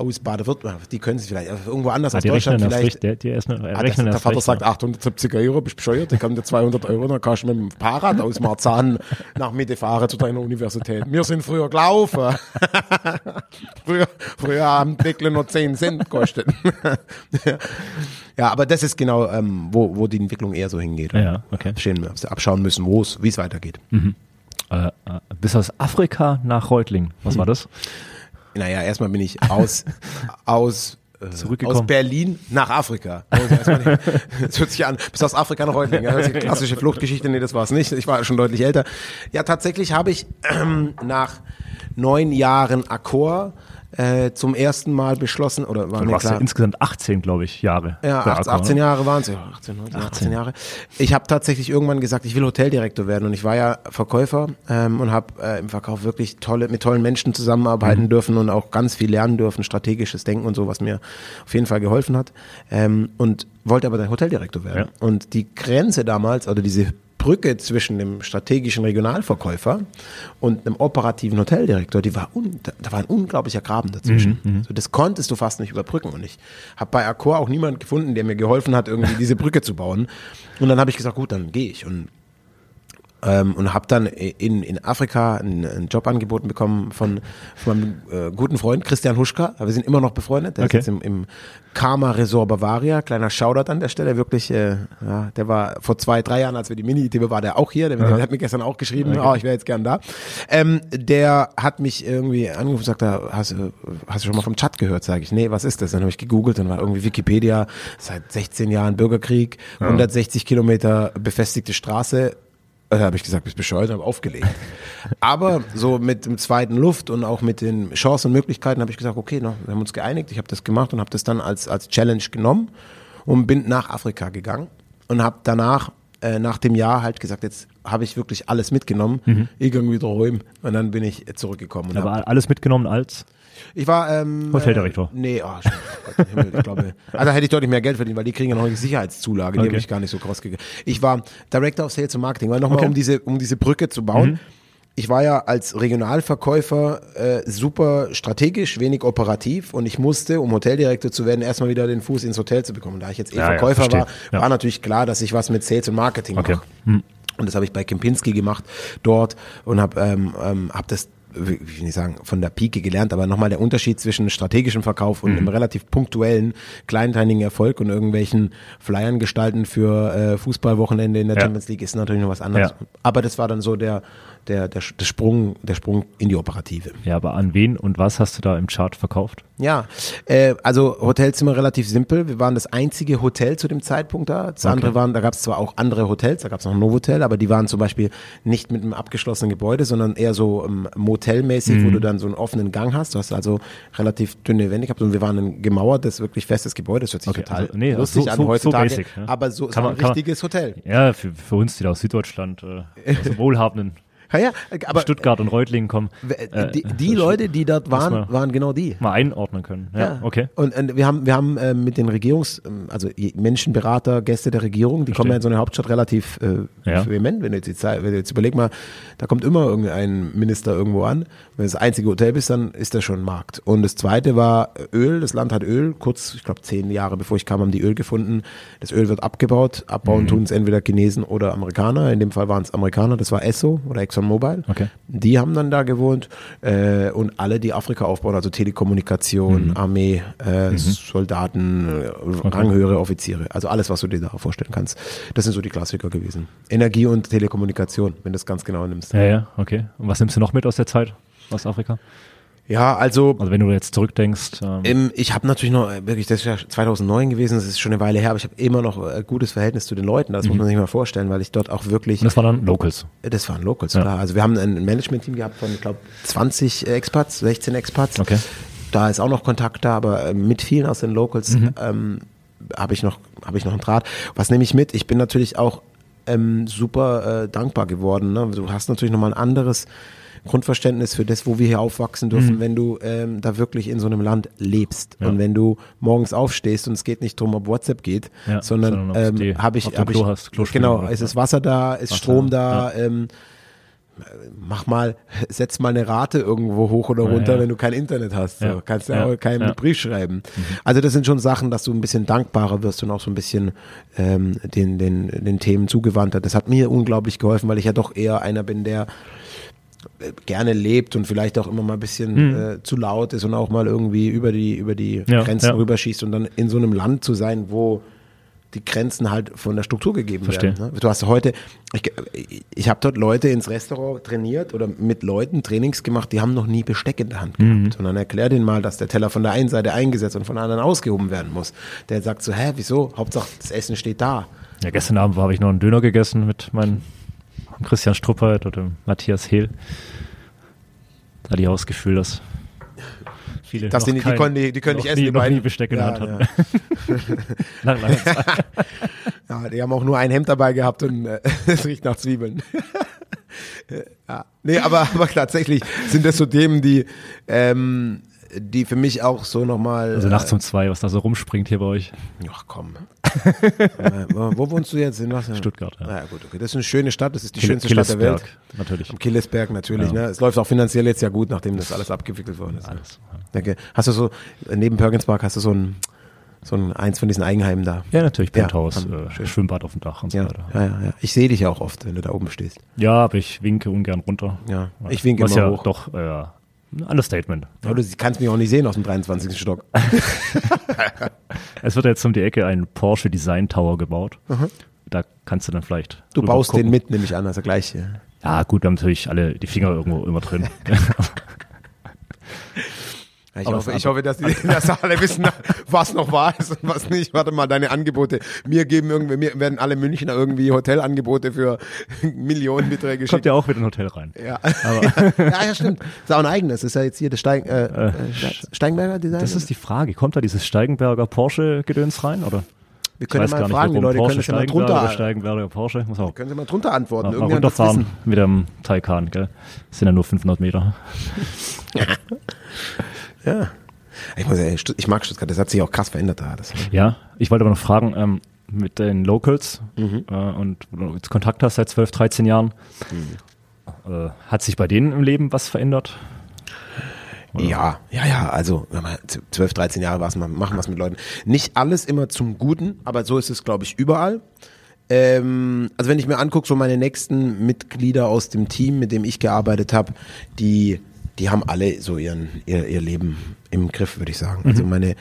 aus Baden-Württemberg, die können sich vielleicht, irgendwo anders Ah, aus Deutschland vielleicht. recht, der, die erst, Ah, das, der Vater sagt ne? 870 Euro, bist bescheuert, ich kann dir 200 Euro, dann kannst du mit dem Fahrrad aus Marzahn nach Mitte fahren zu deiner Universität. Wir sind früher gelaufen. früher, früher haben Deckle nur 10 Cent gekostet. ja, aber das ist genau, ähm, wo, wo die Entwicklung eher so hingeht. Ja, ja, okay. Stehen wir, abschauen müssen, wo es, wie es weitergeht. Äh, äh, bis aus Afrika nach Reutlingen. Was war das? Naja, erstmal bin ich aus, aus, äh, Zurückgekommen. aus Berlin nach Afrika. Also Das hört sich an, bis aus Afrika nach. Ja, ist die klassische Fluchtgeschichte. Nee, das war es nicht. Ich war schon deutlich älter. Ja, tatsächlich habe ich ähm, nach neun Jahren Akkord äh, zum ersten Mal beschlossen, oder war Du mir warst ja klar, insgesamt 18, glaube ich, Jahre. ja, bei 18, Accor, 18 ne? Jahre waren es. Ja, 18, 19, 18 Jahre. Ich habe tatsächlich irgendwann gesagt, ich will Hoteldirektor werden. Und ich war ja Verkäufer ähm, und habe äh, im Verkauf wirklich tolle, mit tollen Menschen zusammenarbeiten dürfen und auch ganz viel lernen dürfen, strategisches Denken und so, was mir auf jeden Fall geholfen hat. Ähm, und wollte aber dann Hoteldirektor werden. Ja. Und die Grenze damals, oder diese Brücke zwischen dem strategischen Regionalverkäufer und einem operativen Hoteldirektor, die war un, da, war ein unglaublicher Graben dazwischen. so, das konntest du fast nicht überbrücken. Und ich habe bei Accor auch niemanden gefunden, der mir geholfen hat, irgendwie diese Brücke zu bauen. Und dann habe ich gesagt, gut, dann gehe ich. Und ähm, und habe dann in, in Afrika ein, ein Job angeboten bekommen von, von meinem äh, guten Freund Christian Huschka. Wir sind immer noch befreundet. Der Okay. ist jetzt im, im Karma Resort Bavaria. Kleiner Shoutout an der Stelle. Wirklich, äh, ja, der war vor zwei, drei Jahren, als wir die Mini-Idee war der auch hier. Der, der hat mir gestern auch geschrieben, oh, ich wäre jetzt gern da. Ähm, der hat mich irgendwie angerufen und sagt, da, hast, du- hast du schon mal vom Chat gehört? Sage ich, nee, was ist das? Dann habe ich gegoogelt, dann war irgendwie Wikipedia, seit 16 Jahren Bürgerkrieg, 160 Kilometer befestigte Straße, da habe ich gesagt, bist bescheuert, habe aufgelegt. Aber so mit dem zweiten Luft und auch mit den Chancen und Möglichkeiten habe ich gesagt, okay, no, wir haben uns geeinigt. Ich habe das gemacht und habe das dann als, als Challenge genommen und bin nach Afrika gegangen und habe danach, äh, nach dem Jahr halt gesagt, jetzt habe ich wirklich alles mitgenommen, irgendwie daheim. Und dann bin ich zurückgekommen. Und hab, Aber alles mitgenommen als ich war ähm, Hoteldirektor. Äh, nee, oh, Gott, im Himmel, ich glaube, also hätte ich deutlich mehr Geld verdient, weil die kriegen ja noch eine Sicherheitszulage, die Okay. habe ich gar nicht so groß gegeben. Ich war Director of Sales und Marketing, weil nochmal Okay. um diese um diese Brücke zu bauen. Mhm. ich war ja als Regionalverkäufer äh, super strategisch, wenig operativ und ich musste, um Hoteldirektor zu werden, erstmal wieder den Fuß ins Hotel zu bekommen. Da ich jetzt eh Ja, ja, Verkäufer verstehe. war, Ja. war natürlich klar, dass ich was mit Sales und Marketing Okay. mache. Hm. Und das habe ich bei Kempinski gemacht dort und habe ähm, ähm, hab das wie will ich sagen, von der Pike gelernt, aber nochmal der Unterschied zwischen strategischem Verkauf Mhm. und einem relativ punktuellen, kleinteiligen Erfolg und irgendwelchen Flyern gestalten für äh, Fußballwochenende in der Ja. Champions League ist natürlich noch was anderes. Ja. Aber das war dann so der, der, der, der Sprung, der Sprung in die Operative. Ja, aber an wen und was hast du da im Chart verkauft? Ja, äh, also Hotelzimmer relativ simpel. Wir waren das einzige Hotel zu dem Zeitpunkt da. Das Okay. andere waren, da gab es zwar auch andere Hotels, da gab es noch ein Novotel, aber die waren zum Beispiel nicht mit einem abgeschlossenen Gebäude, sondern eher so ähm, motelmäßig, Mhm. wo du dann so einen offenen Gang hast. Du hast also relativ dünne Wände gehabt und wir waren ein gemauertes, wirklich festes Gebäude. Das hört sich Okay, total also, nee, lustig so- an so- so heutzutage, basic, ja. aber so Kann man- ein kann man- richtiges Hotel. Ja, für, für uns, die da aus Süddeutschland, äh, aus dem wohlhabenden Ja, ja, aber Stuttgart und Reutlingen kommen, äh, die, die Leute, die dort waren, waren genau die. mal einordnen können. Ja, okay. Und, und wir haben, wir haben äh, mit den Regierungs, ähm, also Menschenberater, Gäste der Regierung, die kommen ja in so eine Hauptstadt relativ äh, Ja. vehement. Wenn du jetzt, die Zeit, wenn du jetzt überleg mal, da kommt immer irgendein Minister irgendwo an. Wenn du das einzige Hotel bist, dann ist das schon ein Markt. Und das zweite war Öl. Das Land hat Öl. Kurz, ich glaube zehn Jahre bevor ich kam, haben die Öl gefunden. Das Öl wird abgebaut. Abbauen tun es entweder Chinesen oder Amerikaner. In dem Fall waren es Amerikaner. Das war Esso oder ExxonMobil. Okay. Die haben dann da gewohnt äh, und alle, die Afrika aufbauen, also Telekommunikation, Armee, äh, Soldaten, äh, ranghöhere Offiziere, also alles, was du dir da vorstellen kannst. Das sind so die Klassiker gewesen. Energie und Telekommunikation, wenn du das ganz genau nimmst. Ja, ja, okay. Und was nimmst du noch mit aus der Zeit aus Afrika? Ja, also Also wenn du jetzt zurückdenkst, ähm, ich habe natürlich noch, äh, wirklich, das ist ja 2009 gewesen, das ist schon eine Weile her, aber ich habe immer noch ein gutes Verhältnis zu den Leuten, das muss man sich mal vorstellen, weil ich dort auch wirklich und das waren dann Locals. Das waren Locals, Ja. klar. Also wir haben ein Management-Team gehabt von, ich glaube, 20 Expats, 16 Expats. Okay. Da ist auch noch Kontakt da, aber äh, mit vielen aus den Locals Mhm. ähm, habe ich noch habe ich noch einen Draht. Was nehme ich mit? Ich bin natürlich auch ähm, super äh, dankbar geworden. Ne? Du hast natürlich nochmal ein anderes Grundverständnis für das, wo wir hier aufwachsen dürfen, wenn du ähm, da wirklich in so einem Land lebst. Mhm. Ja. Und wenn du morgens aufstehst und es geht nicht drum, ob WhatsApp geht, Ja, sondern, sondern ähm, habe ich, hab Klo ich hast, genau, ist es Wasser da, ist Strom da, ja. ähm, mach mal, setz mal eine Rate irgendwo hoch oder Ja, runter, ja. wenn du kein Internet hast. So. Ja, Kannst du ja, auch keinen ja. Brief schreiben. Also das sind schon Sachen, dass du ein bisschen dankbarer wirst und auch so ein bisschen ähm, den, den, den Themen zugewandter. Das hat mir unglaublich geholfen, weil ich ja doch eher einer bin, der gerne lebt und vielleicht auch immer mal ein bisschen äh, zu laut ist und auch mal irgendwie über die, über die Mhm. Ja, Grenzen ja. rüberschießt und dann in so einem Land zu sein, wo die Grenzen halt von der Struktur gegeben Verstehe. werden. Ne? Du hast heute, ich, ich habe dort Leute ins Restaurant trainiert oder mit Leuten Trainings gemacht, die haben noch nie Besteck in der Hand gehabt. Mhm. Sondern erklär denen mal, dass der Teller von der einen Seite eingesetzt und von der anderen ausgehoben werden muss. Der sagt so, hä, wieso? Hauptsache das Essen steht da. Ja, gestern Abend habe ich noch einen Döner gegessen mit meinem Christian Struppert oder Matthias Hehl. Da hatte ich auch das Gefühl, dass viele Dass noch die, die, kein- können, die, die können nicht essen, nie, die noch beiden. nie Besteck in der Ja, Hand ja. hatten. Nach langer Zeit. Ja, die haben auch nur ein Hemd dabei gehabt und äh, es riecht nach Zwiebeln. ja. Nee, aber, aber tatsächlich sind das so Themen, die, ähm, die für mich auch so nochmal. Also nachts um zwei, was da so rumspringt hier bei euch. Ach komm. äh, wo, wo wohnst du jetzt? In? Stuttgart, ja. Ja. ja, gut, okay. Das ist eine schöne Stadt, das ist die Kille- schönste Stadt der Welt. Killesberg, natürlich. Am Killesberg natürlich, Ja. ne? Es läuft auch finanziell jetzt ja gut, nachdem das alles abgewickelt worden ist. ne? Alles, ja. Danke. Hast du so, neben Perkins hast du so ein, so ein, eins von diesen Eigenheimen da? Ja, natürlich, Ja, Penthouse, haben- äh. Schwimmbad auf dem Dach und so Ja, weiter. ja, ja, ja. Ich sehe dich ja auch oft, wenn du da oben stehst. Ja, aber ich winke ungern runter. Ja, ich winke immer ja hoch. doch, äh, ein Understatement. Aber du kannst mich auch nicht sehen aus dem 23. Stock. Es wird jetzt um die Ecke ein Porsche Design Tower gebaut. Da kannst du dann vielleicht. Du baust gucken. den mit, nehme ich an, also gleich. Ja. Ja, gut, wir haben natürlich alle die Finger irgendwo immer drin. Ich, Aber hoffe, ich hoffe, dass, die, dass alle wissen, was noch wahr ist und was nicht. Warte mal, deine Angebote. Mir geben irgendwie, mir werden alle Münchner irgendwie Hotelangebote für Millionenbeträge Kommt geschickt. ja auch wieder in ein Hotel rein. Ja. Aber ja, ja, stimmt. Ist auch ein eigenes. Das ist ja jetzt hier das Stein, äh, äh, Steinberger Design. das ist die Frage. Kommt da dieses Steigenberger Porsche-Gedöns rein? Oder? Wir Ich können weiß mal gar nicht, fragen, die Leute können Porsche das ja mal Steigenberger oder drunter, Steigenberger Porsche. Muss auch können Sie mal drunter antworten. mal, mal runterfahren mit dem Taycan, gell? Das sind ja nur 500 Meter. Ja. Ich, muss, ich mag Stuttgart, das hat sich auch krass verändert da. Das, Ja, ich wollte aber noch fragen, ähm, mit den Locals Mhm. äh, und wo du jetzt Kontakt hast seit 12, 13 Jahren, Äh, hat sich bei denen im Leben was verändert? Oder? Ja, ja, ja, also wenn man 12, 13 Jahre was machen was mit Leuten. Nicht alles immer zum Guten, aber so ist es, glaube ich, überall. Ähm, also wenn ich mir angucke, so meine nächsten Mitglieder aus dem Team, mit dem ich gearbeitet habe, die, die haben alle so ihren, ihr, ihr Leben im Griff, würde ich sagen. Also mhm. Meine,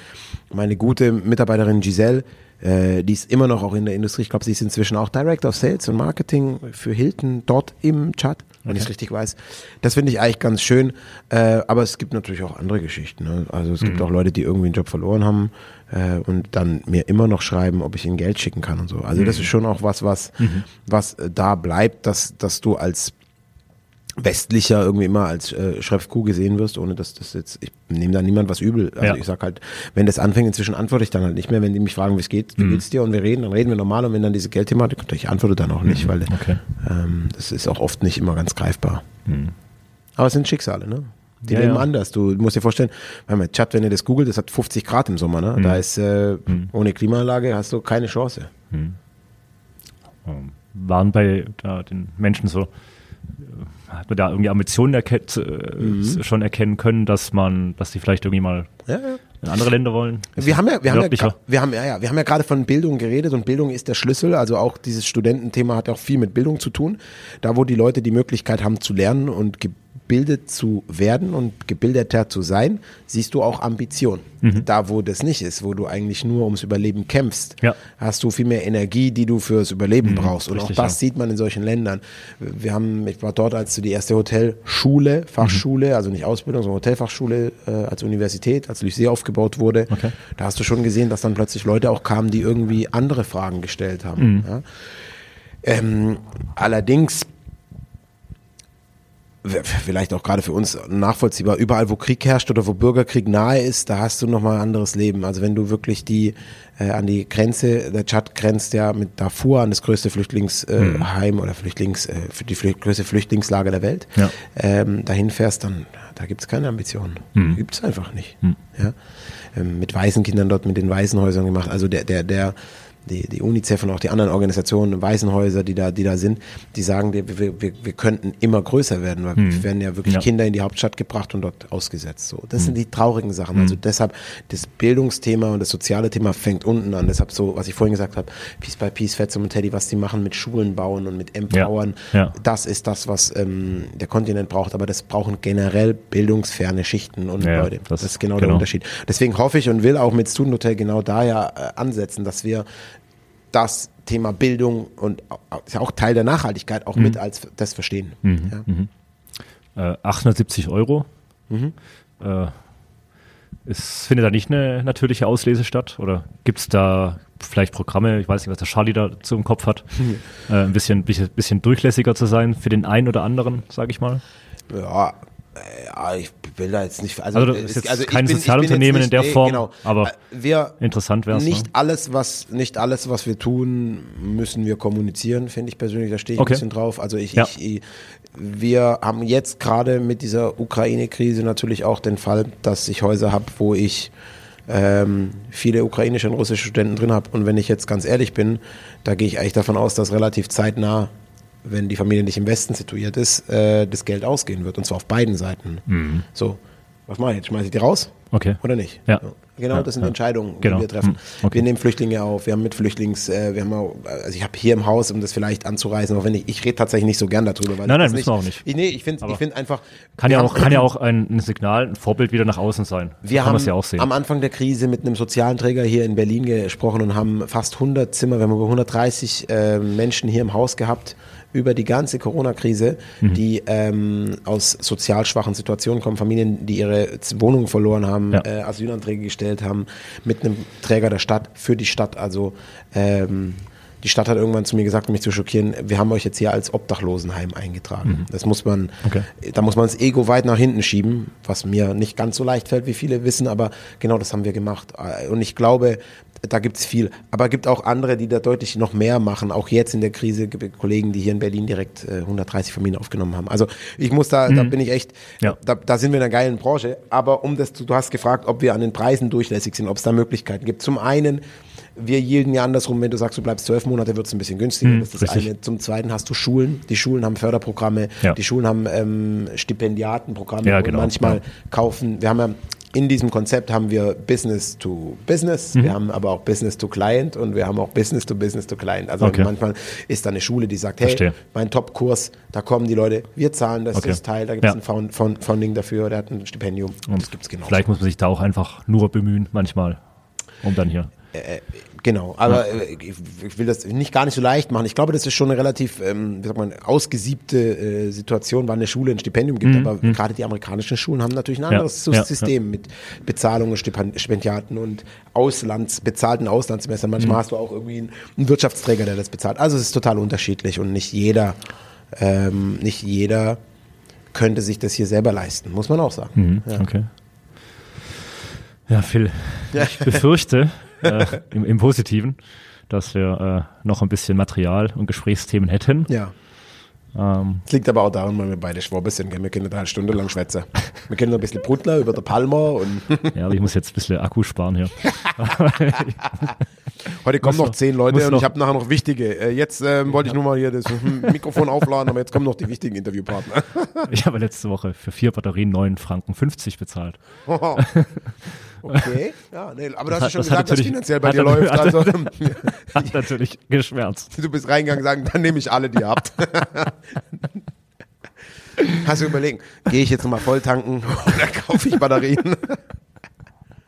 meine gute Mitarbeiterin Giselle, äh, die ist immer noch auch in der Industrie. Ich glaube, sie ist inzwischen auch Director of Sales und Marketing für Hilton dort im Chat wenn okay. ich es richtig weiß. Das finde ich eigentlich ganz schön. Äh, aber es gibt natürlich auch andere Geschichten. Ne? Also es mhm. gibt auch Leute, die irgendwie einen Job verloren haben äh, und dann mir immer noch schreiben, ob ich ihnen Geld schicken kann und so. Also mhm. das ist schon auch was, was, mhm. was äh, da bleibt, dass, dass du als westlicher irgendwie immer als äh, Schröpfkuh gesehen wirst, ohne dass das jetzt, ich nehme da niemand was übel. Also ja. ich sag halt, wenn das anfängt, inzwischen antworte ich dann halt nicht mehr, wenn die mich fragen, wie es geht, wie mhm. geht's dir und wir reden, dann reden wir normal und wenn dann diese Geldthematik kommt, ich antworte dann auch nicht, mhm. weil okay. ähm, das ist auch oft nicht immer ganz greifbar. Mhm. Aber es sind Schicksale, ne? Die ja, leben ja. anders. Du musst dir vorstellen, wenn Chat, wenn ihr das googelt, das hat 50 Grad im Sommer, ne? Da mhm. ist äh, mhm. ohne Klimaanlage hast du keine Chance. Mhm. Waren bei da, den Menschen so hat man da irgendwie Ambitionen erken mhm. schon erkennen können, dass man, dass die vielleicht irgendwie mal ja, ja. in andere Länder wollen? wir haben ja, wir haben ja, wir haben ja, ja, wir haben ja gerade von Bildung geredet und Bildung ist der Schlüssel. Also auch dieses Studententhema hat auch viel mit Bildung zu tun. Da, wo die Leute die Möglichkeit haben zu lernen und gebildet zu werden und gebildeter zu sein, siehst du auch Ambition. Mhm. Da, wo das nicht ist, wo du eigentlich nur ums Überleben kämpfst, ja. hast du viel mehr Energie, die du fürs Überleben mhm, brauchst. Und richtig, auch das ja. sieht man in solchen Ländern. Wir haben, ich war dort, als du die erste Hotelschule, Fachschule, mhm. also nicht Ausbildung, sondern Hotelfachschule äh, als Universität, als Lycée aufgebaut wurde. Okay. Da hast du schon gesehen, dass dann plötzlich Leute auch kamen, die irgendwie andere Fragen gestellt haben. Mhm. Ja? Ähm, allerdings vielleicht auch gerade für uns nachvollziehbar, überall wo Krieg herrscht oder wo Bürgerkrieg nahe ist, da hast du nochmal ein anderes Leben. Also wenn du wirklich die äh, an die Grenze, der Tschad grenzt ja mit Darfur an das größte Flüchtlingsheim äh, mhm. oder Flüchtlings, äh, für die Flü größte Flüchtlingslager der Welt, ja. ähm, dahin fährst, dann da gibt es keine Ambitionen. Mhm. Gibt es einfach nicht. Mhm. Ja? Ähm, mit Waisenkindern dort, mit den Waisenhäusern gemacht. Also der, der, der die, die UNICEF und auch die anderen Organisationen, Waisenhäuser, die da, die da sind, die sagen, wir, wir, wir könnten immer größer werden, weil hm. werden ja wirklich ja. Kinder in die Hauptstadt gebracht und dort ausgesetzt. So, das hm. sind die traurigen Sachen. Hm. Also deshalb das Bildungsthema und das soziale Thema fängt unten an. Deshalb so, was ich vorhin gesagt habe, Peace by Peace, Fetzum und Teddy, was die machen mit Schulen bauen und mit Empowern, ja. Ja. das ist das, was ähm, der Kontinent braucht. Aber das brauchen generell bildungsferne Schichten und Leute. Das, das, ist genau, genau, der Unterschied. Deswegen hoffe ich und will auch mit Student Hotel genau da ja äh, ansetzen, dass wir das Thema Bildung und ist ja auch Teil der Nachhaltigkeit auch mhm. mit als das verstehen. Mhm. Ja. Mhm. Äh, 870 Euro. Mhm. Äh, es findet da nicht eine natürliche Auslese statt? Oder gibt es da vielleicht Programme, ich weiß nicht, was der Charlie dazu im Kopf hat, äh, ein bisschen, bisschen, bisschen durchlässiger zu sein für den einen oder anderen, sage ich mal? Ja, ja, ich will da jetzt nicht. Also, also das ist jetzt also kein bin, Sozialunternehmen nicht, in der nee, Form, genau. aber äh, wir, interessant wäre es. Nicht ne? alles, was nicht alles, was wir tun, müssen wir kommunizieren. Finde ich persönlich. Da stehe ich okay. ein bisschen drauf. Also ich, ja. ich, wir haben jetzt gerade mit dieser Ukraine-Krise natürlich auch den Fall, dass ich Häuser habe, wo ich ähm, viele ukrainische und russische Studenten drin habe. Und wenn ich jetzt ganz ehrlich bin, da gehe ich eigentlich davon aus, dass relativ zeitnah wenn die Familie nicht im Westen situiert ist, äh, das Geld ausgehen wird. Und zwar auf beiden Seiten. Mhm. So, was mache ich jetzt? Schmeiße ich die raus? Okay. Oder nicht? Ja. Genau, ja, das sind ja. Entscheidungen, genau. die wir treffen. Hm, okay. Wir nehmen Flüchtlinge auf, wir haben mit Flüchtlings, äh, wir haben auch, also ich habe hier im Haus, um das vielleicht anzureißen, auch wenn ich, ich rede tatsächlich nicht so gern darüber. Weil nein, nein, müssen wir auch nicht. Ich, nee, ich finde ich find einfach. Kann ja auch, kann ja auch ein, Signal, ein Vorbild wieder nach außen sein. Wir haben ja am Anfang der Krise mit einem sozialen Träger hier in Berlin gesprochen und haben fast 100 Zimmer, wir haben über 130 äh, Menschen hier im Haus gehabt über die ganze Corona-Krise, mhm. die ähm, aus sozial schwachen Situationen kommen, Familien, die ihre Wohnungen verloren haben, ja. äh, Asylanträge gestellt haben, mit einem Träger der Stadt, für die Stadt. Also ähm, die Stadt hat irgendwann zu mir gesagt, um mich zu schockieren, wir haben euch jetzt hier als Obdachlosenheim eingetragen. Mhm. Das muss man, okay. da muss man das Ego weit nach hinten schieben, was mir nicht ganz so leicht fällt, wie viele wissen, aber genau das haben wir gemacht. Und ich glaube, da gibt es viel. Aber es gibt auch andere, die da deutlich noch mehr machen. Auch jetzt in der Krise gibt es Kollegen, die hier in Berlin direkt äh, 130 Familien aufgenommen haben. Also ich muss da, mhm. da bin ich echt, ja. da, da sind wir in einer geilen Branche. Aber um das, du hast gefragt, ob wir an den Preisen durchlässig sind, ob es da Möglichkeiten gibt. Zum einen wir yielden ja andersrum, wenn du sagst, du bleibst zwölf Monate, wird es ein bisschen günstiger. Mhm, das ist das richtig. eine. Zum Zweiten hast du Schulen. Die Schulen haben Förderprogramme, Ja. die Schulen haben ähm, Stipendiatenprogramme. Ja, genau, Und manchmal ja. kaufen, wir haben ja in diesem Konzept haben wir Business to Business, Mhm. wir haben aber auch Business to Client und wir haben auch Business to Business to Client. Also Okay. manchmal ist da eine Schule, die sagt, hey, Verstehe. mein Top-Kurs, da kommen die Leute, wir zahlen das, Okay. das Teil, da gibt es Ja. ein Found, Found, Founding dafür, der hat ein Stipendium. das gibt es genau. Vielleicht muss man sich da auch einfach nur bemühen, manchmal, um dann hier. Genau, aber äh, ich ich will das nicht gar nicht so leicht machen. Ich glaube, das ist schon eine relativ, ähm, wie sagt man, ausgesiebte äh, Situation, wann eine Schule ein Stipendium gibt. Aber gerade die amerikanischen Schulen haben natürlich ein Mhm, Ja, anderes ja, System mit Bezahlungen, Stipen- Stipendiaten und Auslands, bezahlten Auslandssemestern. Manchmal Mhm. hast du auch irgendwie einen, einen Wirtschaftsträger, der das bezahlt. Also es ist total unterschiedlich und nicht jeder, ähm, nicht jeder könnte sich das hier selber leisten, muss man auch sagen. Mhm, Ja. Okay. Ja, Phil, ich befürchte äh, im, im Positiven, dass wir äh, noch ein bisschen Material und Gesprächsthemen hätten. ja. Ähm, Es liegt aber auch daran, weil wir beide Schwabe sind. Gell? Wir können da eine Stunde lang schwätzen. Wir kennen noch ein bisschen Brudler über der Palmer und ja, aber ich muss jetzt ein bisschen Akku sparen hier. heute kommen Muss noch zehn Leute und noch- ich habe nachher noch wichtige. Äh, jetzt ähm, wollte ich nur mal hier das Mikrofon aufladen, aber jetzt kommen noch die wichtigen Interviewpartner. Ich habe letzte Woche für vier Batterien 9 Franken 50 bezahlt. Okay, ja, nee, aber du hast ja schon gesagt, dass finanziell bei dir läuft. hat Also Hat natürlich geschwärzt. du bist reingegangen und sagen, dann nehme ich alle, die ihr habt. Hast du überlegt, gehe ich jetzt nochmal voll tanken oder kaufe ich Batterien?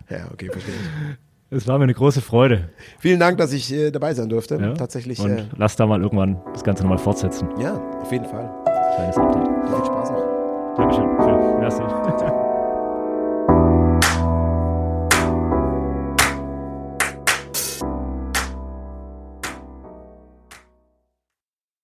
ja, okay, verstehe ich. Es war mir eine große Freude. Vielen Dank, dass ich äh, dabei sein durfte. Ja? Tatsächlich, Und äh, lass da mal irgendwann das Ganze nochmal fortsetzen. ja, auf jeden Fall. Kleines Update. Viel Spaß noch. Dankeschön. Merci.